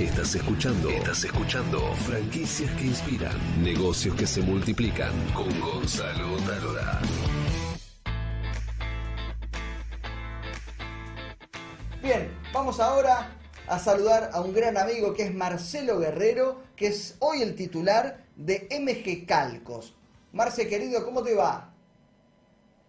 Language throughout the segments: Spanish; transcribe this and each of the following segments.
Estás escuchando. Estás escuchando. Franquicias que inspiran. Negocios que se multiplican. Con Gonzalo Talora. Bien, vamos ahora a saludar a un gran amigo que es Marcelo Guerrero, que es hoy el titular de MG Calcos. Marce, querido, ¿cómo te va?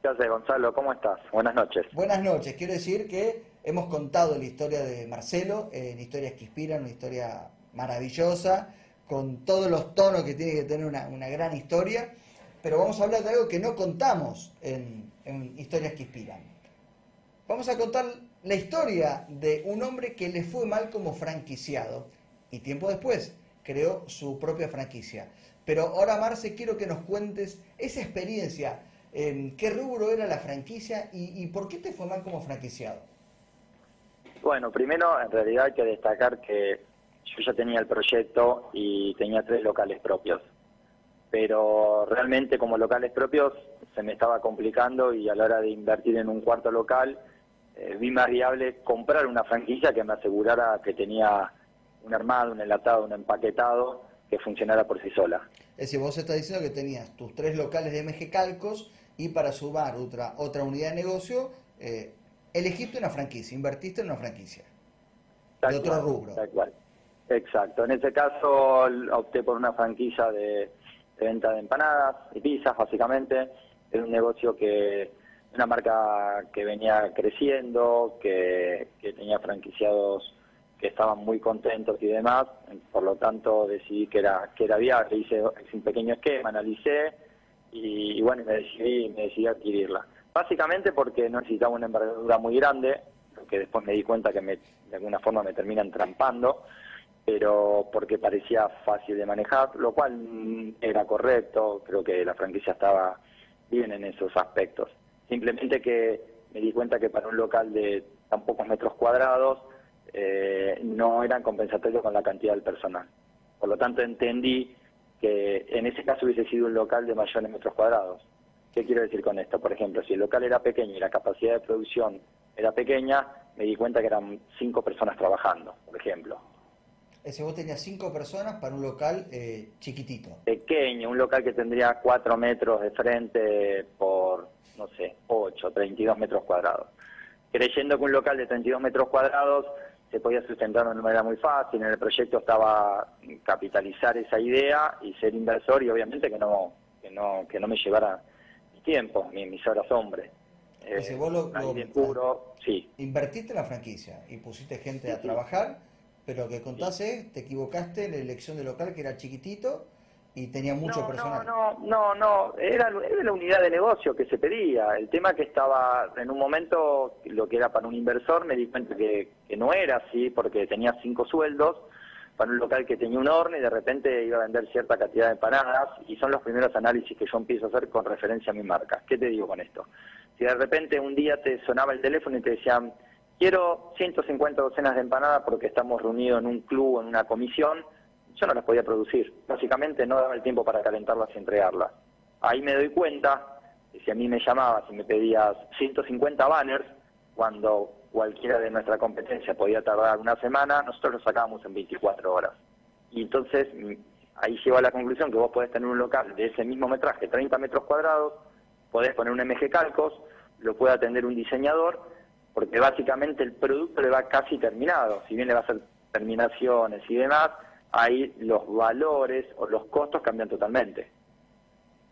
¿Qué Gonzalo? ¿Cómo estás? Buenas noches. Buenas noches. Quiero decir que hemos contado la historia de Marcelo, en historias que inspiran, una historia maravillosa, con todos los tonos que tiene que tener una, una gran historia, pero vamos a hablar de algo que no contamos en, en historias que inspiran. Vamos a contar la historia de un hombre que le fue mal como franquiciado y tiempo después creó su propia franquicia. Pero ahora, Marce, quiero que nos cuentes esa experiencia, qué rubro era la franquicia y, y por qué te fue mal como franquiciado. Bueno, primero, en realidad hay que destacar que yo ya tenía el proyecto y tenía tres locales propios. Pero realmente como locales propios se me estaba complicando y a la hora de invertir en un cuarto local eh, vi más viable comprar una franquicia que me asegurara que tenía un armado, un enlatado, un empaquetado que funcionara por sí sola. Es decir, vos estás diciendo que tenías tus tres locales de MG Calcos y para sumar otra, otra unidad de negocio, eh, elegiste una franquicia, invertiste en una franquicia. Tal de otro cual, rubro. Tal cual. Exacto. En ese caso opté por una franquicia de, de venta de empanadas y pizzas, básicamente. Era un negocio que, una marca que venía creciendo, que, que tenía franquiciados que estaban muy contentos y demás, por lo tanto decidí que era que era viable, hice un pequeño esquema, analicé y, y bueno, me decidí, me decidí adquirirla. Básicamente porque no necesitaba una envergadura muy grande, que después me di cuenta que me, de alguna forma me terminan trampando, pero porque parecía fácil de manejar, lo cual mm, era correcto, creo que la franquicia estaba bien en esos aspectos. Simplemente que me di cuenta que para un local de tan pocos metros cuadrados eh, no eran compensatorios con la cantidad del personal. Por lo tanto entendí que en ese caso hubiese sido un local de mayores metros cuadrados. ¿Qué quiero decir con esto? Por ejemplo, si el local era pequeño y la capacidad de producción era pequeña, me di cuenta que eran cinco personas trabajando, por ejemplo. Es decir, vos tenías cinco personas para un local eh, chiquitito. Pequeño, un local que tendría cuatro metros de frente por, no sé, 8, 32 metros cuadrados. Creyendo que un local de 32 metros cuadrados se podía sustentar de una manera muy fácil, en el proyecto estaba capitalizar esa idea y ser inversor y obviamente que no, que no, que no me llevara mi tiempo, ni mis horas hombre. Es decir, vos lo- puro, sí. Invertiste en la franquicia y pusiste gente a trabajar, pero lo que contás es, te equivocaste en la elección del local que era chiquitito y tenía mucho no, personal. No, no, no, no, era, era la unidad de negocio que se pedía. El tema que estaba, en un momento, lo que era para un inversor, me di cuenta que, que no era así, porque tenía cinco sueldos, para un local que tenía un horno y de repente iba a vender cierta cantidad de empanadas, y son los primeros análisis que yo empiezo a hacer con referencia a mi marca. ¿Qué te digo con esto? Si de repente un día te sonaba el teléfono y te decían, quiero 150 docenas de empanadas porque estamos reunidos en un club o en una comisión, yo no las podía producir. Básicamente no daba el tiempo para calentarlas y entregarlas. Ahí me doy cuenta que si a mí me llamabas y me pedías 150 banners, cuando cualquiera de nuestra competencia podía tardar una semana, nosotros lo sacábamos en 24 horas. Y entonces mm, ahí llego a la conclusión que vos podés tener un local de ese mismo metraje, 30 metros cuadrados, podés poner un MG Calcos, lo puede atender un diseñador, porque básicamente el producto le va casi terminado, si bien le va a hacer terminaciones y demás, ahí los valores o los costos cambian totalmente.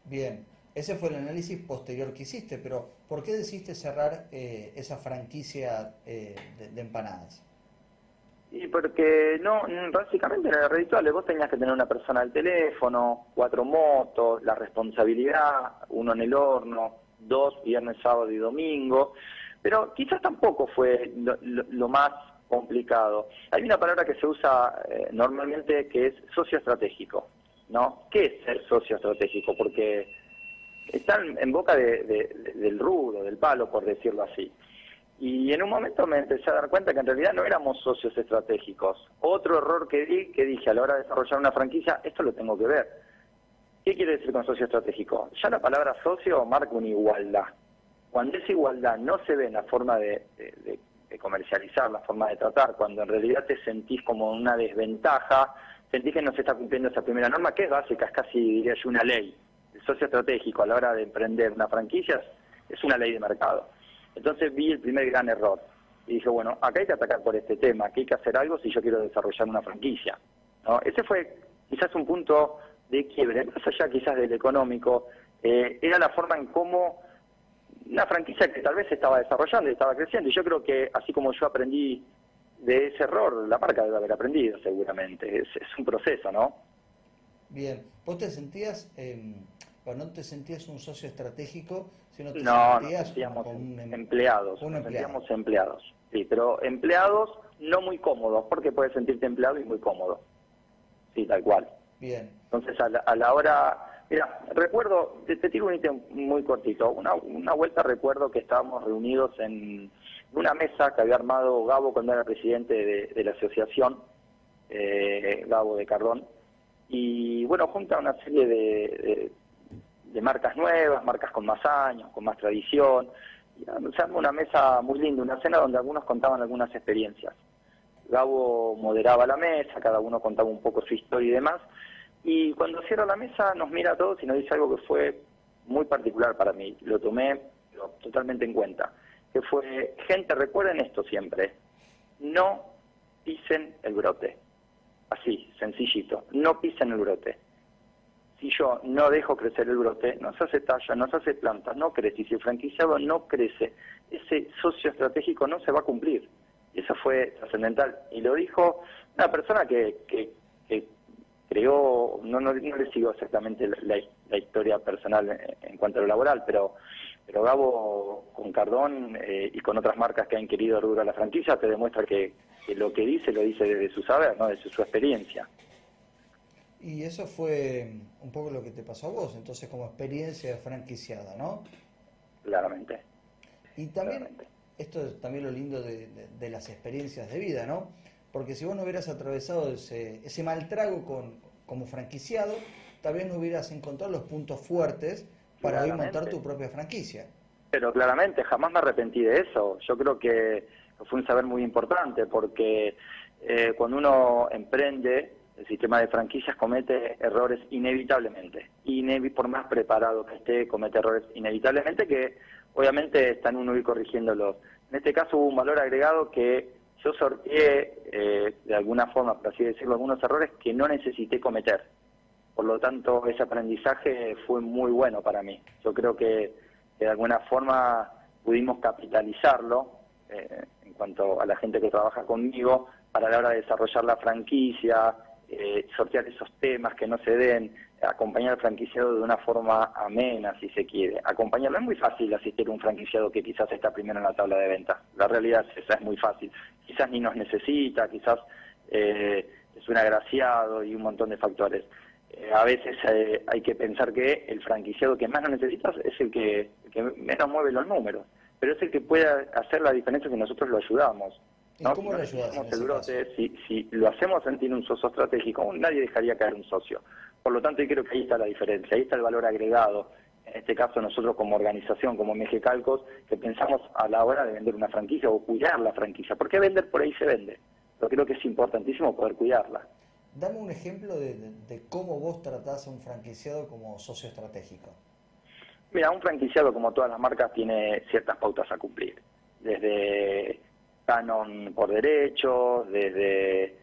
Bien, ese fue el análisis posterior que hiciste, pero ¿por qué decidiste cerrar eh, esa franquicia eh, de, de empanadas? Y porque no, básicamente en el redituable vos tenías que tener una persona al teléfono, cuatro motos, la responsabilidad, uno en el horno, dos viernes, sábado y domingo, pero quizás tampoco fue lo, lo- lo más complicado. Hay una palabra que se usa eh, normalmente que es socio estratégico, ¿no? ¿Qué es ser socio estratégico? Porque están en boca de- de- de- del rudo, del palo, por decirlo así. Y en un momento me empecé a dar cuenta que en realidad no éramos socios estratégicos. Otro error que di, que dije a la hora de desarrollar una franquicia, esto lo tengo que ver. ¿Qué quiere decir con socio estratégico? Ya la palabra socio marca una igualdad. Cuando esa igualdad no se ve en la forma de- de- comercializar, la forma de tratar, cuando en realidad te sentís como una desventaja, sentís que no se está cumpliendo esa primera norma, que es básica, es casi, diría yo, una ley. El socio estratégico a la hora de emprender una franquicia es una ley de mercado. Entonces vi el primer gran error y dije, bueno, acá hay que atacar por este tema, que hay que hacer algo si yo quiero desarrollar una franquicia. ¿no? Ese fue quizás un punto de quiebre, más allá quizás del económico, eh, era la forma en cómo una franquicia que tal vez estaba desarrollando y estaba creciendo. Y yo creo que así como yo aprendí de ese error, la marca debe haber aprendido seguramente. Es, un proceso, ¿no? Bien. ¿Vos te sentías, eh, no te sentías un socio estratégico, sino te no, sentías como un em-, empleados? Un empleado. empleados, sí, pero empleados no muy cómodos, porque puedes sentirte empleado y muy cómodo. Sí, tal cual. Bien. Entonces, a a la hora Mira, recuerdo, te, tiro un ítem muy cortito. Una, una vuelta recuerdo que estábamos reunidos en una mesa que había armado Gabo cuando era presidente de, la asociación, eh, Gabo de Cardón, y bueno, junta una serie de, de, marcas nuevas, marcas con más años, con más tradición, y se armó una mesa muy linda, una cena donde algunos contaban algunas experiencias. Gabo moderaba la mesa, cada uno contaba un poco su historia y demás, y cuando cierra la mesa nos mira a todos y nos dice algo que fue muy particular para mí. Lo tomé totalmente en cuenta. Que fue, gente, recuerden esto siempre. No pisen el brote. Así, sencillito. No pisen el brote. Si yo no dejo crecer el brote, no se hace talla, no se hace planta, no crece. Y si el franquiciado no crece, ese socio estratégico no se va a cumplir. Y eso fue trascendental. Y lo dijo una persona que, que, creó, no, no, le sigo exactamente la, historia personal en, cuanto a lo laboral, pero pero Gabo con Cardón eh, y con otras marcas que han querido a la franquicia te demuestra que, lo que dice lo dice desde su saber, no desde su, experiencia. Y eso fue un poco lo que te pasó a vos, entonces como experiencia franquiciada, ¿no? Claramente. Y también, esto es también lo lindo de, de las experiencias de vida, ¿no? Porque si vos no hubieras atravesado ese, ese mal trago con, como franquiciado, tal vez no hubieras encontrado los puntos fuertes para hoy montar tu propia franquicia. Pero claramente, jamás me arrepentí de eso. Yo creo que fue un saber muy importante, porque eh, cuando uno emprende, el sistema de franquicias comete errores inevitablemente. Y por más preparado que esté, comete errores inevitablemente que obviamente están uno ir corrigiéndolos. En este caso hubo un valor agregado que yo sorteé eh, de alguna forma, por así decirlo, algunos errores que no necesité cometer. Por lo tanto, ese aprendizaje fue muy bueno para mí. Yo creo que, de alguna forma pudimos capitalizarlo eh, en cuanto a la gente que trabaja conmigo para la hora de desarrollar la franquicia, eh, sortear esos temas que no se den, acompañar al franquiciado de una forma amena, si se quiere. Acompañarlo es muy fácil asistir a un franquiciado que quizás está primero en la tabla de venta. La realidad es esa, es muy fácil. Quizás ni nos necesita, quizás eh, es un agraciado y un montón de factores. Eh, a veces eh, hay que pensar que el franquiciado que más nos necesita es el que, menos mueve los números, pero es el que puede hacer la diferencia si nosotros lo ayudamos. ¿No? ¿Cómo lo ayudamos? si, si lo hacemos sentir un socio estratégico, nadie dejaría caer un socio. Por lo tanto, yo creo que ahí está la diferencia, ahí está el valor agregado. En este caso, nosotros como organización, como Calcos, que pensamos a la hora de vender una franquicia o cuidar la franquicia. Porque vender por ahí se vende. Pero creo que es importantísimo poder cuidarla. Dame un ejemplo de, cómo vos tratás a un franquiciado como socio estratégico. Mira, un franquiciado, como todas las marcas, tiene ciertas pautas a cumplir. Desde canon por derechos, desde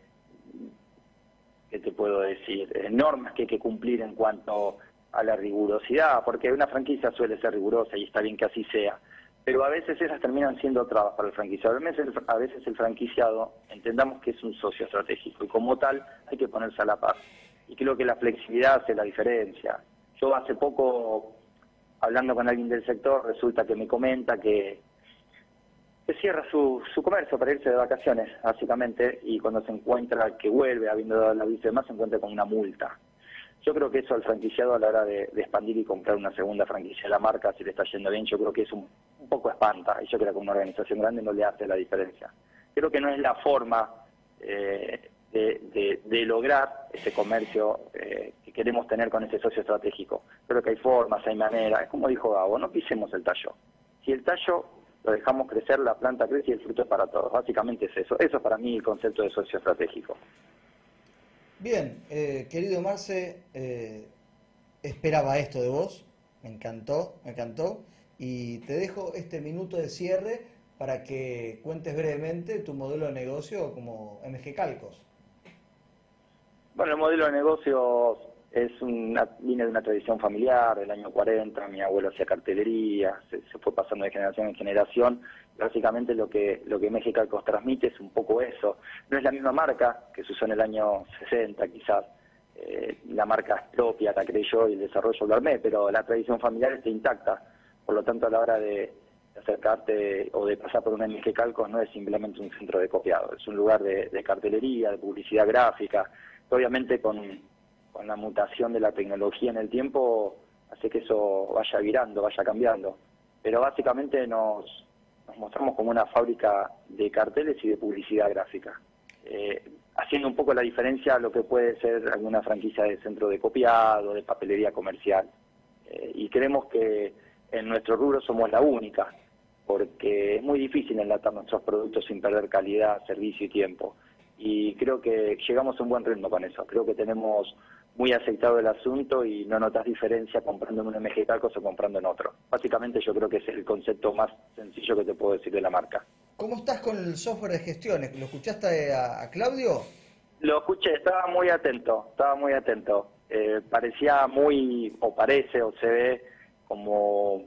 ¿qué te puedo decir? Eh, normas que hay que cumplir en cuanto a la rigurosidad, porque una franquicia suele ser rigurosa y está bien que así sea, pero a veces esas terminan siendo trabas para el franquiciado. A veces el franquiciado entendamos que es un socio estratégico y como tal hay que ponerse a la paz. Y creo que la flexibilidad hace la diferencia. Yo hace poco, hablando con alguien del sector, resulta que me comenta que que cierra su, su comercio para irse de vacaciones, básicamente, y cuando se encuentra, que vuelve, habiendo dado la visa y demás, se encuentra con una multa. Yo creo que eso al franquiciado a la hora de, expandir y comprar una segunda franquicia a la marca, si le está yendo bien, yo creo que es un, poco espanta, y yo creo que una organización grande no le hace la diferencia. Creo que no es la forma eh, de, lograr ese comercio eh, que queremos tener con ese socio estratégico. Creo que hay formas, hay maneras, es como dijo Gabo, no pisemos el tallo. Si el tallo lo dejamos crecer, la planta crece y el fruto es para todos. Básicamente es eso. Eso es para mí el concepto de socio estratégico. Bien, eh, querido Marce, eh, esperaba esto de vos, me encantó, me encantó, y te dejo este minuto de cierre para que cuentes brevemente tu modelo de negocio como MG Calcos. Bueno, el modelo de negocios es una, viene de una tradición familiar del año 40, mi abuelo hacía cartelería, se, fue pasando de generación en generación. Básicamente lo que lo que Mexicalcos transmite es un poco eso. No es la misma marca que se usó en el año 60 quizás, eh, la marca es propia, la creé yo y el desarrollo lo armé, pero la tradición familiar está intacta. Por lo tanto, a la hora de, acercarte o de pasar por una MG Calcos no es simplemente un centro de copiado, es un lugar de, de cartelería, de publicidad gráfica, obviamente con con la mutación de la tecnología en el tiempo hace que eso vaya virando, vaya cambiando. Pero básicamente nos, mostramos como una fábrica de carteles y de publicidad gráfica, eh, haciendo un poco la diferencia a lo que puede ser alguna franquicia de centro de copiado, de papelería comercial. Eh, y creemos que en nuestro rubro somos la única, porque es muy difícil enlatar nuestros productos sin perder calidad, servicio y tiempo. Y creo que llegamos a un buen ritmo con eso. Creo que tenemos muy aceptado el asunto y no notas diferencia comprando en un MG Calcos o comprando en otro. Básicamente yo creo que es el concepto más sencillo que te puedo decir de la marca. ¿Cómo estás con el software de gestiones? ¿Lo escuchaste a, Claudio? Lo escuché, estaba muy atento, estaba muy atento. Eh, parecía muy, o parece, o se ve como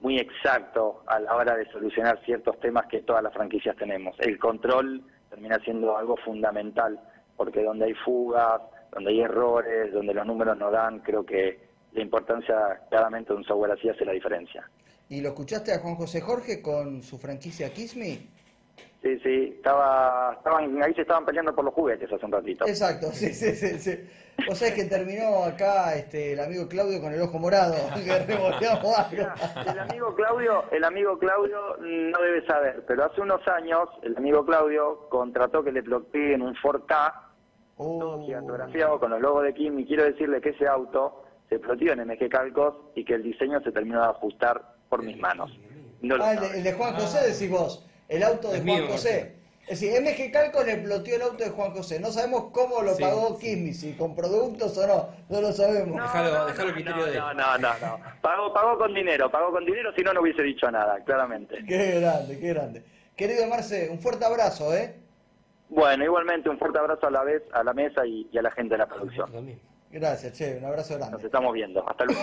muy exacto a la hora de solucionar ciertos temas que todas las franquicias tenemos. El control termina siendo algo fundamental, porque donde hay fugas, donde hay errores, donde los números no dan, creo que la importancia claramente de un software así hace la diferencia. ¿Y lo escuchaste a Juan José Jorge con su franquicia Kissme? Sí, sí, estaba, estaban, ahí se estaban peleando por los juguetes hace un ratito. Exacto, sí, sí, sí. sí. O sea, es que terminó acá este, el amigo Claudio con el ojo morado, que El amigo Claudio, el amigo Claudio no debe saber, pero hace unos años el amigo Claudio contrató que le en un 4K todo gigantografiado con los logos de Kim y quiero decirle que ese auto se explotió en MG Calcos y que el diseño se terminó de ajustar por mis manos. ah, el, de Juan José decís vos, el auto de Juan José. Es decir, MG Calcos le explotió el auto de Juan José. No sabemos cómo lo pagó Kim, si con productos o no, no lo sabemos. No, déjalo, el criterio de No, no, no, no. Pagó, pagó con dinero, pagó con dinero, si no, no hubiese dicho nada, claramente. Qué grande, qué grande. Querido Marce, un fuerte abrazo, ¿eh? Bueno, igualmente un fuerte abrazo a la vez a la mesa y, a la gente de la producción. Gracias, Che, un abrazo grande. Nos estamos viendo. Hasta luego.